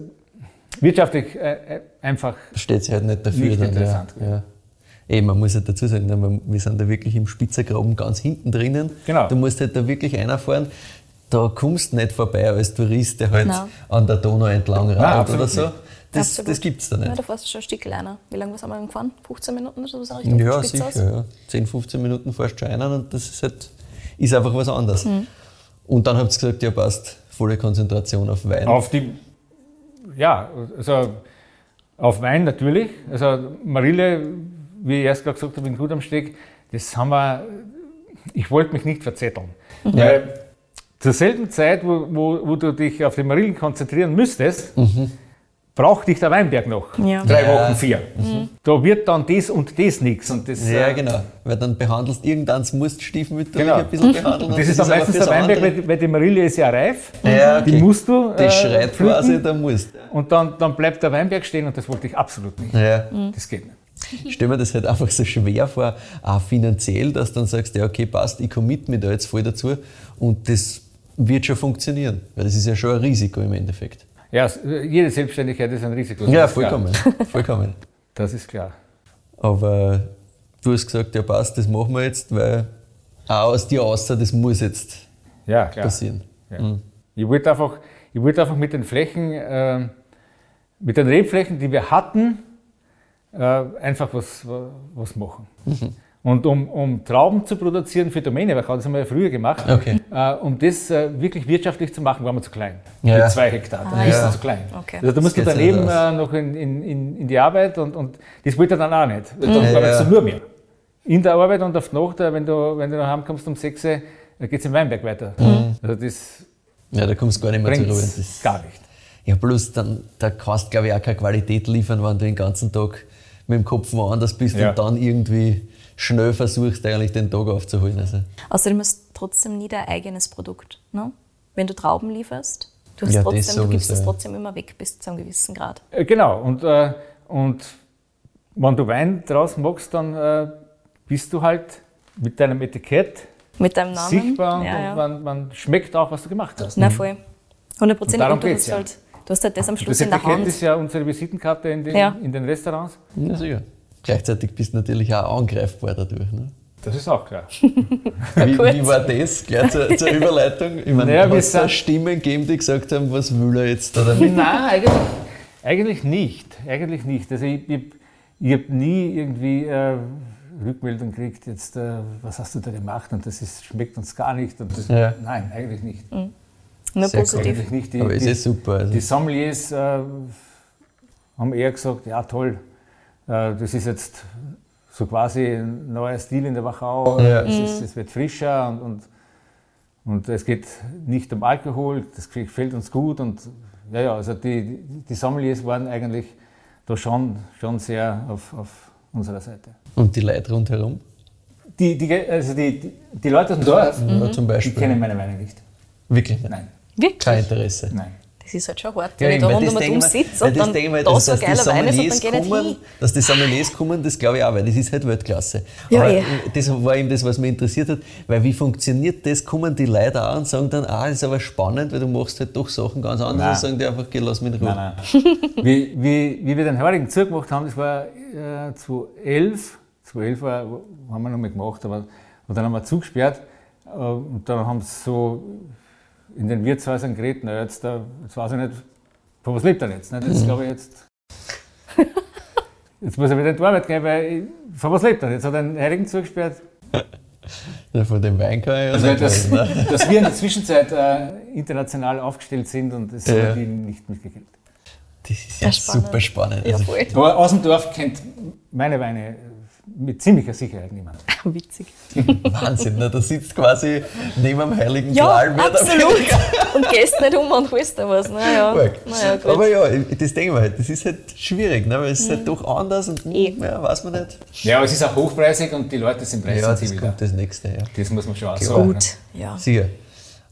wirtschaftlich äh, äh, einfach Steht sich halt nicht dafür. Nicht dann, interessant. Ja. Ja. Ey, man muss halt dazu sagen, wir sind da wirklich im Spitzergraben ganz hinten drinnen. Genau. Du musst halt da wirklich reinfahren. Da kommst du nicht vorbei als Tourist, der halt Nein. an der Donau entlang radelt oder so. Das, Absolut. das gibt es da Ja, nicht. da fährst du schon ein Stück kleiner. Wie lange sind wir denn gefahren? 15 Minuten oder so Richtung Ja, sicher. Ja. 10, 15 Minuten fährst du schon rein und das ist halt ist einfach was anderes. Mhm. Und dann habt ihr gesagt, ja passt, volle Konzentration auf Wein. auf die, ja, also auf Wein natürlich. Also Marille, wie ich erst gerade gesagt habe, in Gut am Steg, das haben wir, ich wollte mich nicht verzetteln. Weil zur selben Zeit, wo, wo, wo du dich auf die Marillen konzentrieren müsstest, braucht dich der Weinberg noch. Ja. Drei Ja. Wochen, vier. Da wird dann das und das nichts. Und das, ja, äh, genau. Weil dann behandelst irgendeins musst stiefmütterlich Genau. ein bisschen behandeln. Und das ist dann meistens der Weinberg, weil, weil die Marille ist ja reif. Ja, okay. Die musst du Das äh, schreit pflücken. quasi, da musst Und dann, dann bleibt der Weinberg stehen und das wollte ich absolut nicht. Ja. Das geht nicht. Ich stelle mir das halt einfach so schwer vor, auch finanziell, dass du dann sagst, ja okay, passt, ich commit mich da jetzt voll dazu und das wird schon funktionieren. Weil das ist ja schon ein Risiko im Endeffekt. Ja, jede Selbstständigkeit ist ein Risiko. Ja, vollkommen. vollkommen. Das ist klar. Aber du hast gesagt, ja passt, das machen wir jetzt, weil auch aus dir außer, das muss jetzt Ja, klar. passieren. Ja. Ich, wollte einfach, ich wollte einfach mit den Flächen, äh, mit den Rebflächen, die wir hatten, äh, einfach was, was machen. Und um, um Trauben zu produzieren für Domäne, weil das haben wir ja früher gemacht, Okay. äh, um das äh, wirklich wirtschaftlich zu machen, waren wir zu klein. Ja. Mit zwei Hektar. Dann ist ja. es zu klein. Okay. Also da musst du Das daneben äh, noch in, in, in, in die Arbeit und, und das wollte er dann auch nicht. Dann Ja. arbeitest du nur mehr. In der Arbeit und auf die Nacht, äh, wenn du, wenn du nach Hause kommst um 6 Uhr, geht es im Weinberg weiter. Also das Ja, da kommst du gar nicht mehr zur Ruhe. Das, gar nicht. ja, plus dann, da kannst du, glaube ich, auch keine Qualität liefern, wenn du den ganzen Tag mit dem Kopf woanders bist Ja. und dann irgendwie schnell versuchst, eigentlich den Tag aufzuholen. Also, Außerdem ist es trotzdem nie dein eigenes Produkt. Ne? Wenn du Trauben lieferst, du, hast Ja, das trotzdem, du gibst es trotzdem immer weg bis zu einem gewissen Grad. Äh, Genau, und, äh, und wenn du Wein draus machst, dann äh, bist du halt mit deinem Etikett Mit deinem Namen. sichtbar und, ja, ja. und man, man schmeckt auch, was du gemacht hast. Na voll. 100 Prozent. Und darum Und du geht's hast, ja. halt, du hast halt das am Das Schluss in der Etikett Hand. ist ja unsere Visitenkarte in den, Ja. in den Restaurants. ja, sicher. Gleichzeitig bist du natürlich auch angreifbar dadurch. Ne? Das ist auch klar. Wie, wie war das? Gleich zur, zur Überleitung. Ich meine, Naja, du sind- Stimmen gegeben, die gesagt haben, was will er jetzt da damit? Nein, eigentlich, eigentlich nicht. Eigentlich nicht. Also ich, ich, ich habe nie irgendwie äh, Rückmeldung gekriegt, jetzt, äh, was hast du da gemacht und das ist, schmeckt uns gar nicht. Und das, Ja. Nein, eigentlich nicht. Nur Sehr positiv. Eigentlich nicht. Die, Aber es die, ist super. Also. die Sommeliers äh, haben eher gesagt, ja toll, das ist jetzt so quasi ein neuer Stil in der Wachau, Ja. es, ist, es wird frischer und, und, und es geht nicht um Alkohol, das gefällt uns gut und ja, ja, also die, die Sommeliers waren eigentlich da schon, schon sehr auf, auf unserer Seite. Und die Leute rundherum? Die, die, also die, die, Leute aus dem Dorf, zum die kennen meine Weine nicht. Wirklich. Nein, Wirklich? Kein Interesse. nein. Das ist halt schon hart, Ja, wenn ich da rund das um wir- sitze und das dann denken wir, da dass- so dass geiler Wein ist und dann nicht kommen, hin. Dass die Sommeliers kommen, das glaube ich auch, weil das ist halt Weltklasse. Ja, Aber eh. das war eben das, was mich interessiert hat, weil wie funktioniert das? Kommen die Leute auch und sagen dann, ah, das ist aber spannend, weil du machst halt doch Sachen ganz anders Nein. und sagen die einfach, geh, lass mich in Ruhe. Nein, nein. wie, wie, wie wir den heurigen zugemacht haben, das war äh, 2011. 2011 war, haben wir noch mal gemacht, aber und dann haben wir zugesperrt äh, und dann haben sie so in den Wirtshäusern geredet, na jetzt, äh, jetzt weiß ich nicht, von was lebt er jetzt? Ne? Das glaube ich jetzt. Jetzt muss er wieder in die Arbeit gehen, weil ich, von was lebt er? Jetzt hat er den Heurigen zugesperrt. Ja, von dem Wein kann ich ja Also, nicht dass, reden, ne? dass wir in der Zwischenzeit äh, international aufgestellt sind und das Ja. haben die nicht mitgekriegt. Das ist ja, spannend. super spannend. Ja, Also. Aber aus dem Dorf kennt meine Weine mit ziemlicher Sicherheit niemand. Witzig. Wahnsinn, ne? da sitzt quasi neben dem Heiligen Ja, Gral absolut. Und gehst nicht um und holst da was. Naja, naja gut. Aber ja, das denke ich mir halt, das ist halt schwierig, ne? weil es ist halt doch anders und Eh. ja, weiß man nicht. Ja, aber es ist auch hochpreisig und die Leute sind Ja, das preissensibel. kommt das nächste, ja. das muss man schon auch sagen. Gut, ja. Sicher.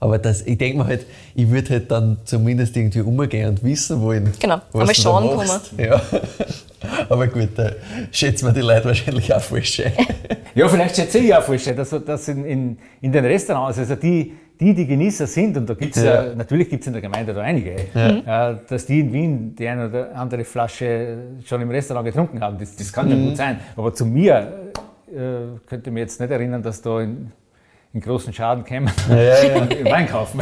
Aber das, ich denke mir halt, ich würde halt dann zumindest irgendwie umgehen und wissen wollen, Genau, was einmal du schauen da machst. Ja. Aber gut, da schätzen wir die Leute wahrscheinlich auch falsch ein. Ja, vielleicht schätze ich auch falsch, dass, dass in, in, in den Restaurants, also die, die, die Genießer sind, und da gibt es ja. Ja. natürlich gibt es in der Gemeinde da einige, äh, dass die in Wien die eine oder andere Flasche schon im Restaurant getrunken haben. Das, das kann ja gut sein. Aber zu mir äh, könnte ich mir jetzt nicht erinnern, dass da in, in großen Schaden kämen Ja, ja. Wein kaufen.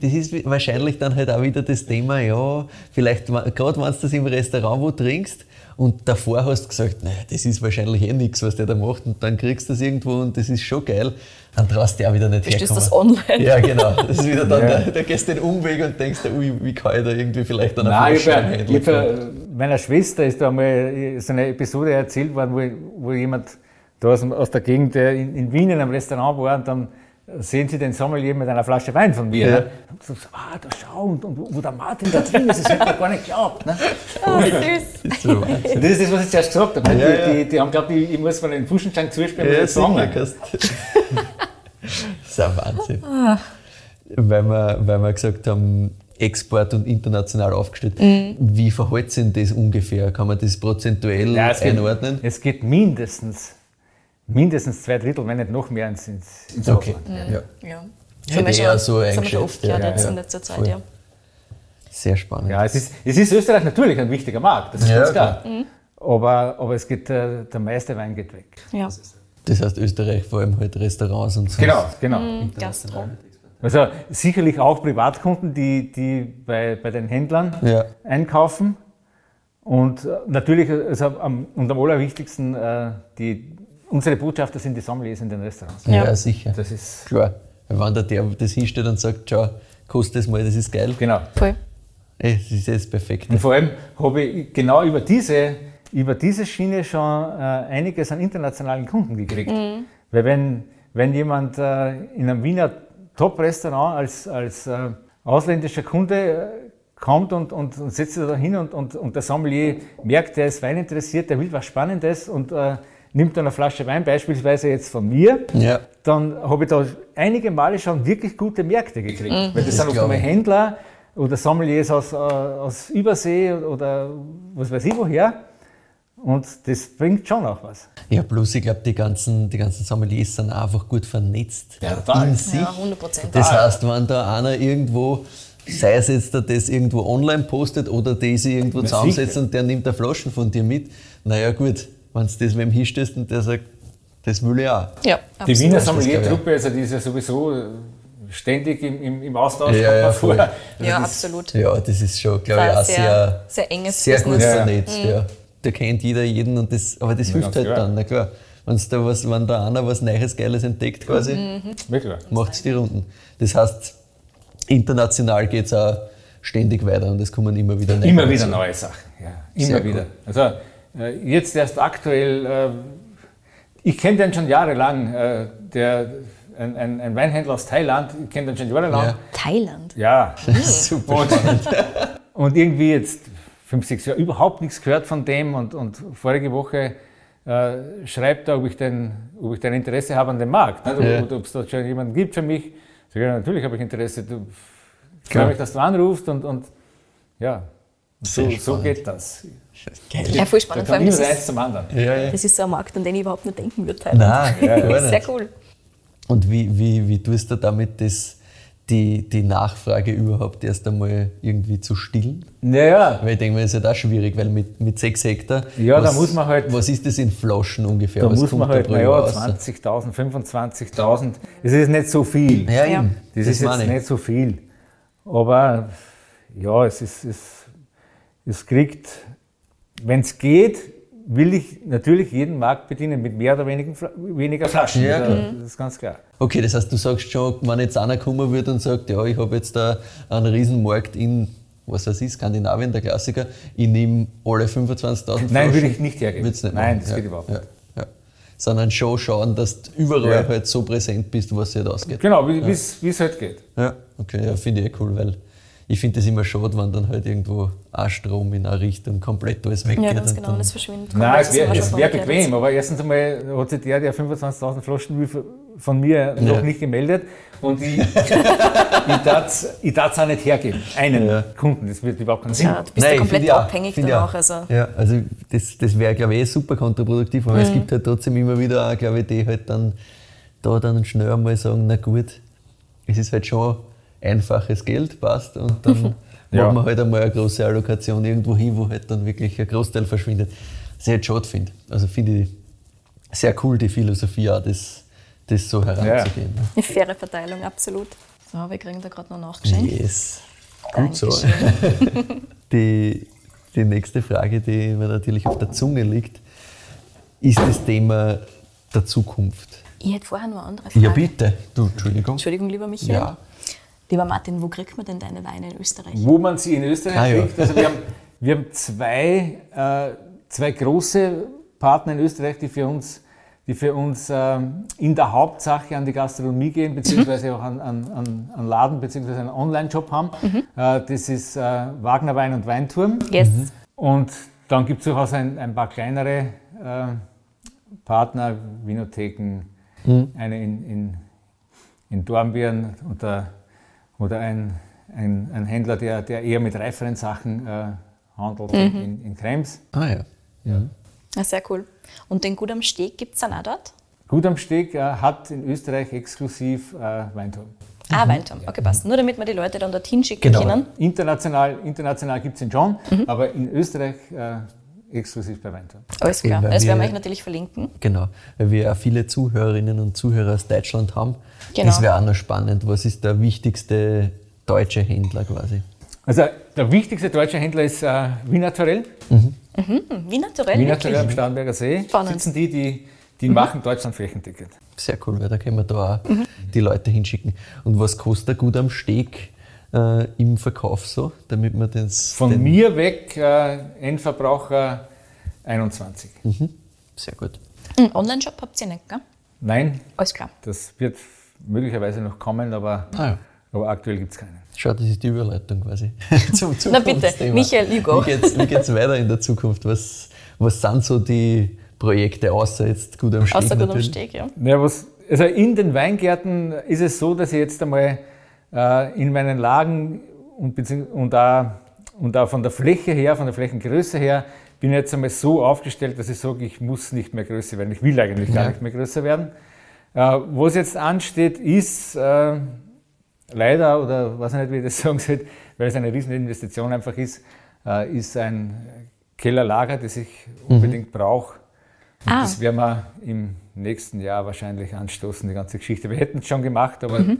Das ist wahrscheinlich dann halt auch wieder das Thema, ja, vielleicht, gerade wenn du das im Restaurant wo trinkst und davor hast du gesagt, naja, das ist wahrscheinlich eh nichts, was der da macht und dann kriegst du das irgendwo und das ist schon geil, dann traust du dir auch wieder nicht Verstehst herkommen. das online? Ja, genau. Das ist wieder dann, Ja. da, da gehst du den Umweg und denkst, dir, ui, wie kann ich da irgendwie vielleicht dann Nein, ich Flasche hab, ich meiner Schwester ist da mal so eine Episode erzählt worden, wo, wo jemand da aus, aus der Gegend in, in Wien in einem Restaurant war und dann sehen sie den Sommelier mit einer Flasche Wein von mir. Ja. Ne? Und so, ah, da schau, und, und wo der Martin da drin ist, das hätte man gar nicht geglaubt. Ne? Ah, süß. Das ist so das ist das, was ich zuerst gesagt habe. ne? Ja, die, ja. Die, die haben glaubt, ich, ich muss von den Fuschenstein zuspielen Ja, Song. sicher, kannst- Das ist ein Wahnsinn. Weil, wir, weil wir gesagt haben, Export und international aufgestellt. Mhm. Wie verhält sich das ungefähr? Kann man das prozentuell Ja, es, geht, einordnen? es geht mindestens, mindestens zwei Drittel, wenn nicht noch mehr ins, ins, Okay. Ausland. Ja. Ja. Wir auch so das haben wir schon eingeschätzt, oft gehört ja, jetzt ja. in letzter Zeit, Voll. ja. Sehr spannend. Ja, es ist, es ist Österreich natürlich ein wichtiger Markt, das ist Ja, ganz klar. Mhm. Aber, aber es geht, äh, der meiste Wein geht weg. ja. Das heißt Österreich vor allem halt Restaurants und so. Genau, genau. Mhm. Gastro. Also sicherlich auch Privatkunden, die, die bei, bei den Händlern Ja. einkaufen. Und äh, natürlich, also am, und am allerwichtigsten, äh, die, unsere Botschafter sind die Sommeliers in den Restaurants. Ja, Ja. sicher. Das ist, Klar. Wenn der, der das hinstellt und sagt, schau, kostet das mal, das ist geil. genau. Voll. Das ist jetzt perfekt. Und vor allem habe ich genau über diese, über diese Schiene schon äh, einiges an internationalen Kunden gekriegt. Weil wenn, wenn jemand äh, in einem Wiener Top-Restaurant als, als äh, ausländischer Kunde äh, kommt und, und, und setzt sich da hin und, und, und der Sommelier merkt, der ist Wein interessiert, der will was Spannendes und äh, nimmt dann eine Flasche Wein, beispielsweise jetzt von mir, Ja. dann habe ich da einige Male schon wirklich gute Märkte gekriegt. Weil das, sind oft glaube einmal ich. Händler oder Sommeliers aus, äh, aus Übersee oder was weiß ich woher. Und das bringt schon auch was. Ja, plus ich glaube, die ganzen, die ganzen Sommeliers sind auch einfach gut vernetzt Ja, total. in sich. Ja, 100%. Das heißt, wenn da einer irgendwo, sei es jetzt, der das irgendwo online postet oder der sich irgendwo zusammensetzt und der nimmt eine Flaschen von dir mit, naja gut, wenn du das wem hinstellst und der sagt, das will ich auch. Ja, Die absolut. Wiener Sommeliertruppe, also die ist ja sowieso ständig im, im, im Austausch. Ja, ja, voll. vor. Ja, absolut. Ja, das ist schon, glaube ich, Sehr, auch sehr, sehr enges sehr gut Business. Ja. vernetzt. Ja. Da kennt jeder jeden und das, aber das hilft ganz halt klar. dann, na klar. Wenn's da was, wenn da einer was Neues, Geiles entdeckt quasi, Wirklich. macht es die Runden. Das heißt, international geht es auch ständig weiter und es kommen immer wieder neue. Immer wieder neue Sachen. Ja, immer Sehr wieder. Also äh, jetzt erst aktuell, äh, ich kenne den schon jahrelang, äh, der, ein, ein, ein Weinhändler aus Thailand, ich kenne den schon jahrelang. Ja. Thailand. Ja. Super Und, und irgendwie jetzt fünf, sechs Jahre überhaupt nichts gehört von dem und, und vorige Woche äh, schreibt er, ob ich, denn, ob ich denn Interesse habe an dem Markt. Nicht? Ja. Ob es da schon jemanden gibt für mich. Sag ich, natürlich habe ich Interesse. Du, ich freue mich, dass du anrufst und, und ja, so, so geht das. Geil. Ja, voll Da spannend. Vor kommt allem, immer das eins ist, zum anderen. Ja, ja. das ist so ein Markt, an den ich überhaupt nicht denken würde. Thailand. Nein, gar Sehr nicht. cool. Und wie, wie, wie tust du damit das, die, die Nachfrage überhaupt erst einmal irgendwie zu stillen? Naja, Weil ich denke mir, das ist ja auch schwierig, weil mit, mit 6 Hektar. Ja, da was, muss man halt- Was ist das in Flaschen ungefähr? da was muss kommt man halt, naja, raus? 20.000, 25.000, das ist nicht so viel. Ja, Ja. eben. Das, ist jetzt ich. nicht so viel. Aber ja, es, ist, es, es kriegt, wenn es geht, will ich natürlich jeden Markt bedienen mit mehr oder weniger, Fla- weniger Flaschen. Ja, klar. das ist ganz klar. Okay, das heißt, du sagst schon, wenn jetzt einer kommen würde und sagt, ja, ich habe jetzt da einen Riesenmarkt in was weiß ich, Skandinavien, der Klassiker, ich nehme alle 25.000 Flaschen. Nein, würde ich nicht hergeben. Nicht Nein, machen. das ja. geht überhaupt nicht. Ja. Sondern schon schauen, dass du überall halt so präsent bist, was sich halt ausgeht. Genau, wie es wie es halt geht. Ja, okay, ja, finde ich eh cool, weil ich finde das immer schade, wenn dann halt irgendwo ein Strom in eine Richtung komplett alles weggeht. Ja, ganz genau, dann- alles verschwindet. Nein, komplett. es wäre Das wär bequem, aber erstens einmal hat sich der, der 25.000 Flaschen will, von mir noch Ja. nicht gemeldet und ich, ich darf es auch nicht hergeben. Einen Ja. Kunden, das wird überhaupt keinen Sinn. Ja, du bist Nein, ja komplett abhängig danach. ja. Also. Ja, also das, das wäre, glaube ich, eh super kontraproduktiv, aber Mhm. es gibt halt trotzdem immer wieder, auch, glaube ich, die halt dann da dann schnell einmal sagen, na gut, es ist halt schon einfaches Geld, passt, und dann Ja. machen wir halt einmal eine große Allokation irgendwo hin, wo halt dann wirklich ein Großteil verschwindet. Was ich halt schade finde. Also finde ich sehr cool, die Philosophie auch, das, das so heranzugehen. Eine faire Verteilung, absolut. So, wir kriegen da gerade noch nachgeschenkt. Yes. Gut so. Die, die nächste Frage, die mir natürlich auf der Zunge liegt, ist das Thema der Zukunft. Ich hätte vorher noch eine andere Frage. Ja, bitte. Du, Entschuldigung. Entschuldigung, lieber Michael. Ja. Lieber Martin, wo kriegt man denn deine Weine in Österreich? Wo man sie in Österreich Ah, ja. kriegt. Also wir haben, wir haben zwei, äh, zwei große Partner in Österreich, die für uns, die für uns ähm, in der Hauptsache an die Gastronomie gehen, beziehungsweise auch an, an, an, an Laden, beziehungsweise einen Online-Shop haben. Äh, das ist äh, Wagner Wein und Weinturm. Yes. Und dann gibt es durchaus ein, ein paar kleinere äh, Partner, Winotheken, eine in, in, in Dornbirn und der, oder ein, ein, ein Händler, der, der eher mit reiferen Sachen äh, handelt, in, in Krems. Ah ja. Ja, sehr cool. Und den Gut am Steg gibt es dann auch dort? Gut am Steg äh, hat in Österreich exklusiv äh, Weinturm. Ah, Weinturm. Okay, passt. Nur damit wir die Leute dann dorthin schicken Genau. können. International, international gibt es ihn schon, aber in Österreich äh, exklusiv bei Weinturm. Alles klar. Das werden wir euch natürlich verlinken. Genau, weil wir ja viele Zuhörerinnen und Zuhörer aus Deutschland haben. Genau. Das wäre auch noch spannend. Was ist der wichtigste deutsche Händler quasi? Also der wichtigste deutsche Händler ist äh, Wiener Torell. Hm, Wie naturell, Wiener wirklich. Torell am Starnberger See. Spannend. Sitzen die, die, die machen Deutschland flächendeckend. Sehr cool, weil da können wir da auch Mhm. die Leute hinschicken. Und was kostet gut am Steg äh, im Verkauf so, damit man das. Von den, mir weg, äh, Endverbraucher 21. Sehr gut. Hm, Online-Shop habt ihr nicht, gell? Nein, Alles klar. das wird möglicherweise noch kommen, aber, Ah ja. aber aktuell gibt es keinen. Schau, das ist die Überleitung quasi. Zum Na bitte. Michael, you go. Wie geht's, wie geht's weiter in der Zukunft? Was, was sind so die Projekte, außer jetzt gut am Steg? Außer Gut am natürlich? Steg, ja. Ja, was, also in den Weingärten ist es so, dass ich jetzt einmal äh, in meinen Lagen und, und, auch, und auch von der Fläche her, von der Flächengröße her, bin jetzt einmal so aufgestellt, dass ich sage, ich muss nicht mehr größer werden. Ich will eigentlich gar Ja. nicht mehr größer werden. Äh, was jetzt ansteht, ist äh, leider, oder weiß ich nicht, wie ich das sagen soll, weil es eine riesen Investition einfach ist, äh, ist ein Kellerlager, das ich unbedingt brauche. Und Ah. Das werden wir im nächsten Jahr wahrscheinlich anstoßen, die ganze Geschichte. Wir hätten es schon gemacht, aber Mhm.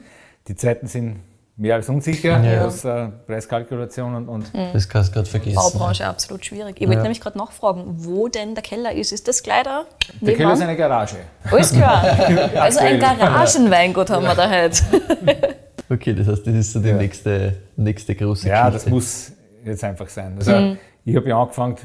Die Zeiten sind mehr als unsicher, Ja. was äh, Preiskalkulation und, und Das kannst du gerade vergessen. Baubranche absolut schwierig. Ich wollte nämlich gerade nachfragen, wo denn der Keller ist. Ist das da? der Keller ist eine Garage. Alles klar. Also ein. Garagenweingut haben wir da heute. Okay, das heißt, das ist so die Ja. nächste, nächste große Ja, das Geschichte. muss jetzt einfach sein. Also Mhm. ich habe ja angefangen,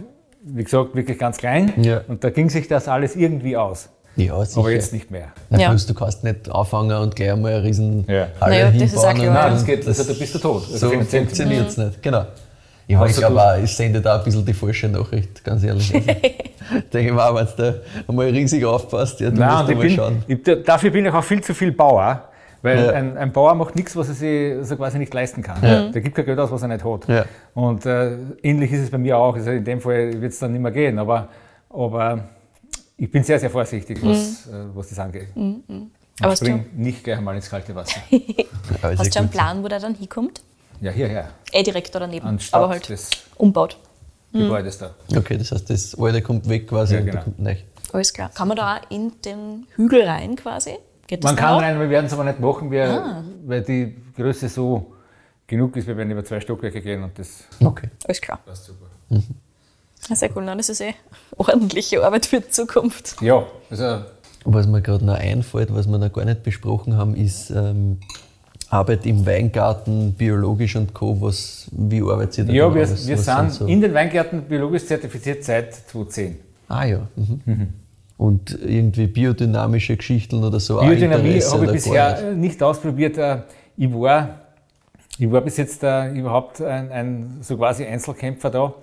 wie gesagt, wirklich ganz klein Ja. und da ging sich das alles irgendwie aus. Ja, sicher. Aber jetzt nicht mehr. Na, Ja. du kannst nicht anfangen und gleich einmal eine riesen Ja. Halle Naja, das ist auch hinbauen. klar. Nein, das geht, also da bist du tot. Also So funktioniert es nicht, genau. Ja, aber ich glaube du- auch, es sendet auch ein bisschen die falsche Nachricht, ganz ehrlich. Also, denke ich mir auch, wenn du da einmal riesig aufpasst, ja, du Nein, musst ich einmal bin, schauen. ich, dafür bin ich auch viel zu viel Bauer. Weil Ja. ein, ein Bauer macht nichts, was er sich so quasi nicht leisten kann. Der gibt kein Geld aus, was er nicht hat. Ja. Und äh, ähnlich ist es bei mir auch. Also in dem Fall wird es dann nicht mehr gehen. Aber, aber ich bin sehr, sehr vorsichtig, was, äh, was das angeht. Und Aber hast du, spring nicht gleich einmal ins kalte Wasser. Aber hast du einen. Plan, wo der dann hinkommt? Ja, hierher. Eh direkt da daneben. Anstatt aber halt des umbaut. Gebäudes da. Okay, das heißt, das alte kommt weg quasi Ja, und genau. da kommt neu. Alles klar. Kann man da auch in den Hügel rein quasi? Geht Man kann auch? rein, wir werden es aber nicht machen, wir, Ah. weil die Größe so genug ist. Wir werden über zwei Stockwerke gehen und das Okay. Alles klar. passt super. Ja, sehr cool. Nein, das ist eh ordentliche Arbeit für die Zukunft. Ja, also Was mir gerade noch einfällt, was wir noch gar nicht besprochen haben, ist ähm, Arbeit im Weingarten, biologisch und Co. Was, wie arbeitet ihr da? Ja, genau? wir, wir sind so? in den Weingärten biologisch zertifiziert seit 2010. Ah ja. Mhm. Und irgendwie biodynamische Geschichten oder so? Biodynamie habe ich bisher äh, nicht ausprobiert. Äh, Ich war, ich war bis jetzt äh, überhaupt ein, ein so quasi Einzelkämpfer da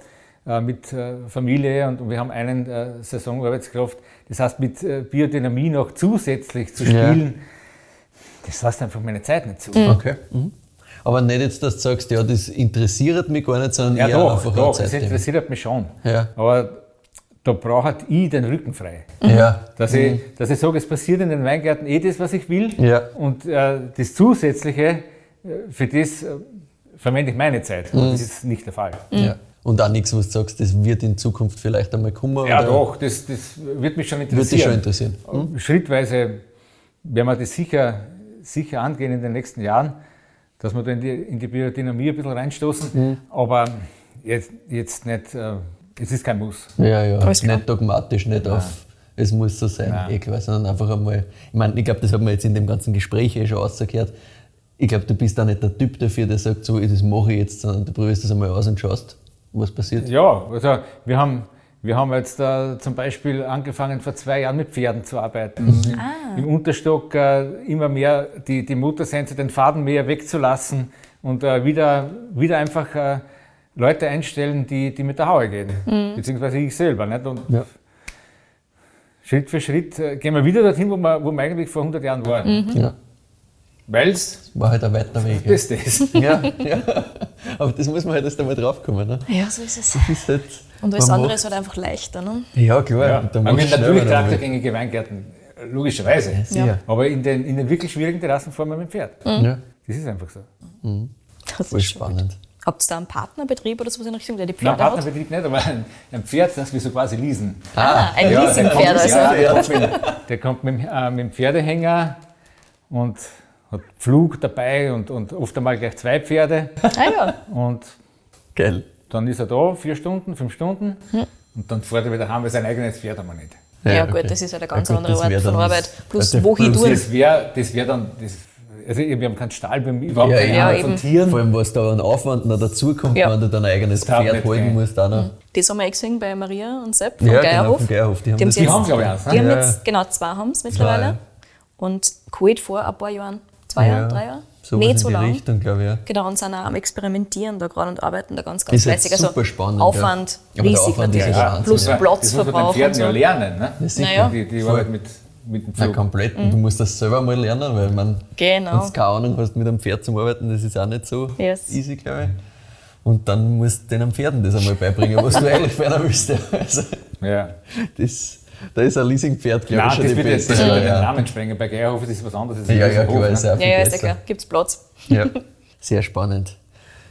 mit äh, Familie und wir haben einen äh, Saisonarbeitskraft. Das heißt, mit äh, Biodynamie noch zusätzlich zu Ja. spielen, das lässt einfach meine Zeit nicht zu. Okay. Mhm. Aber nicht jetzt, dass du sagst, ja, das interessiert mich gar nicht, sondern Ja, eher doch, einfach ein doch, das Zeitthema. interessiert mich schon. Ja. Aber da braucht ich den Rücken frei. Ja. Dass, ich, dass ich sage, es passiert in den Weingärten eh das, was ich will. Ja. Und äh, das Zusätzliche, äh, für das äh, verwende ich meine Zeit. Und das ist nicht der Fall. ja. Und auch nichts, was du sagst, das wird in Zukunft vielleicht einmal kommen. Ja, oder doch, das, das wird mich schon interessieren. dich schon interessieren. Hm? Schrittweise werden wir das sicher, sicher angehen in den nächsten Jahren, dass wir da in die, in die Biodynamie ein bisschen reinstoßen. Mhm. Aber jetzt, jetzt nicht, äh, es ist kein Muss. Ja, ja. Alles klar. Nicht dogmatisch, nicht auf, es muss so sein, Nein. eh klar, sondern einfach einmal, ich meine, ich glaube, das hat man jetzt in dem ganzen Gespräch eh schon rausgehört. Ich glaube, du bist auch nicht der Typ dafür, der sagt, so, das mache ich jetzt, sondern du probierst das einmal aus und schaust, was passiert. Ja, also wir haben, wir haben jetzt äh, zum Beispiel angefangen vor zwei Jahren mit Pferden zu arbeiten. Mhm. Im, Im Unterstock äh, immer mehr die, die Muttersense, den Faden mehr wegzulassen und äh, wieder, wieder einfach äh, Leute einstellen, die, die mit der Haue gehen. Beziehungsweise ich selber. Nicht? Und Ja. Schritt für Schritt äh, gehen wir wieder dorthin, wo wir, wo wir eigentlich vor 100 Jahren waren. Ja. Weil es War halt ein weiter Weg. Ja. Beste ist. ja, ja. Aber das muss man halt erst einmal draufkommen. Ne? Ja, so ist es. Das ist halt, Und alles andere macht- ist halt einfach leichter. Ne? Ja, klar. Ja. Da Aber natürlich traktorgängige Weingärten, logischerweise. Sicher. Aber in den, in den wirklich schwierigen Terrassen fahren wir mit dem Pferd. Ja. Das ist einfach so. Das Voll ist spannend. Habt ihr da einen Partnerbetrieb oder sowas in Richtung, der die Nein, Pferde hat? Partnerbetrieb nicht, aber ein, ein Pferd, das wir so quasi leasen. Ah, ein Ja, Leasingpferd der kommt- also. Ja, der, kommt mit, der kommt mit, dem- äh, mit dem Pferdehänger und hat Pflug dabei und, und oft einmal gleich zwei Pferde. Ah ja, Und Geil. dann ist er da, vier Stunden, fünf Stunden. Und dann fährt er wieder heim, weil sein eigenes Pferd haben wir nicht. ja, okay. gut, das ist halt eine ganz Ja, gut, andere Art von Arbeit. Plus der Woche Plus durch. Das wäre das wär dann, das, also wir haben keinen Stall, wir haben überhaupt Ja, keine ja, Ahnung von. Tieren. Vor allem, was da an Aufwand noch dazukommt, Ja. wenn du dein eigenes Das Pferd halten gehen. musst. Auch noch. Das haben wir eh gesehen bei Maria und Sepp vom Ja, genau, Geierhof. vom Geierhof. Die haben Die haben das jetzt- haben, glaub ich, eins, ne? Die haben Ja. jetzt, genau, zwei haben es mittlerweile. ja. Und geholt vor ein paar Jahren. Zwei Ja, Jahre, drei Jahre? sowas Nicht in so die lang. Richtung, glaube ich. Ja. Genau, und sind auch am Experimentieren da gerade und arbeiten da ganz, ganz Ist fleißig. Also super spannend, Aufwand ja. Aber der riesig Aufwand ist natürlich. ja Plus ja. Das muss man Platzverbrauch so. ja lernen. Ne? Sicher. Naja. Die, die Voll. arbeiten mit, mit dem Na, Pflug. komplett. Und Du musst das selber mal lernen, weil man, Genau. keine Ahnung hast, mit einem Pferd zum Arbeiten, das ist auch nicht so Yes. easy, glaube ich. Und dann musst du den Pferden das einmal beibringen, was du eigentlich ferner willst. Ja. Also, Ja. das, da ist ein Leasingpferd, glaube Nein, ich, schon das die wird jetzt das beste. wird den ja, Namen sprengen. Bei Geierhof ist das was anderes. Ist ja, ja, klar, ist ne? auch viel Ja, ja, ist ja klar. Gibt es Platz? Ja, sehr spannend.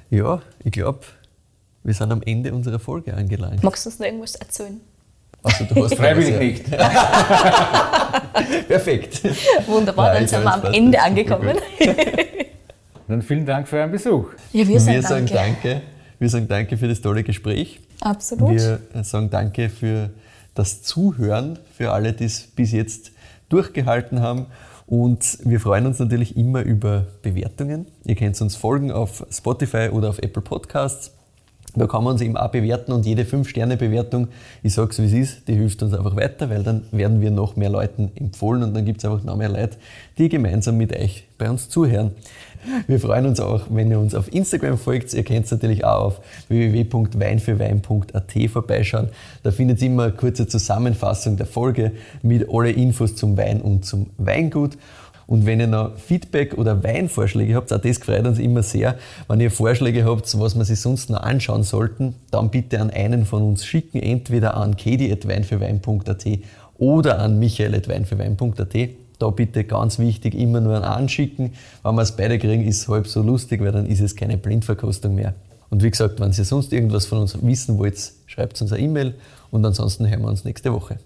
Ja, ich glaube, wir sind am Ende unserer Folge angelangt. Magst du uns noch irgendwas erzählen? Also, du hast Freiwillig nicht. Perfekt. Wunderbar, Nein, dann sind wir am Ende angekommen. Dann vielen Dank für euren Besuch. Ja, wir Wir sagen sagen danke. danke. Wir sagen danke für das tolle Gespräch. Absolut. Wir sagen danke für das Zuhören, für alle, die es bis jetzt durchgehalten haben. Und wir freuen uns natürlich immer über Bewertungen. Ihr könnt uns folgen auf Spotify oder auf Apple Podcasts. Da kann man uns eben auch bewerten und jede 5-Sterne-Bewertung, ich sage es wie es ist, die hilft uns einfach weiter, weil dann werden wir noch mehr Leuten empfohlen und dann gibt es einfach noch mehr Leute, die gemeinsam mit euch bei uns zuhören. Wir freuen uns auch, wenn ihr uns auf Instagram folgt. Ihr könnt natürlich auch auf www.weinfürwein.at vorbeischauen. Da findet ihr immer eine kurze Zusammenfassung der Folge mit alle Infos zum Wein und zum Weingut. Und wenn ihr noch Feedback oder Weinvorschläge habt, auch das freut uns immer sehr. Wenn ihr Vorschläge habt, was wir sich sonst noch anschauen sollten, dann bitte an einen von uns schicken, entweder an kedi.weinfürwein.at oder an michael.weinfürwein.at. Da bitte ganz wichtig, immer nur ein Anschicken. Wenn wir es beide kriegen, ist es halb so lustig, weil dann ist es keine Blindverkostung mehr. Und wie gesagt, wenn ihr sonst irgendwas von uns wissen wollt, schreibt uns eine E-Mail und ansonsten hören wir uns nächste Woche.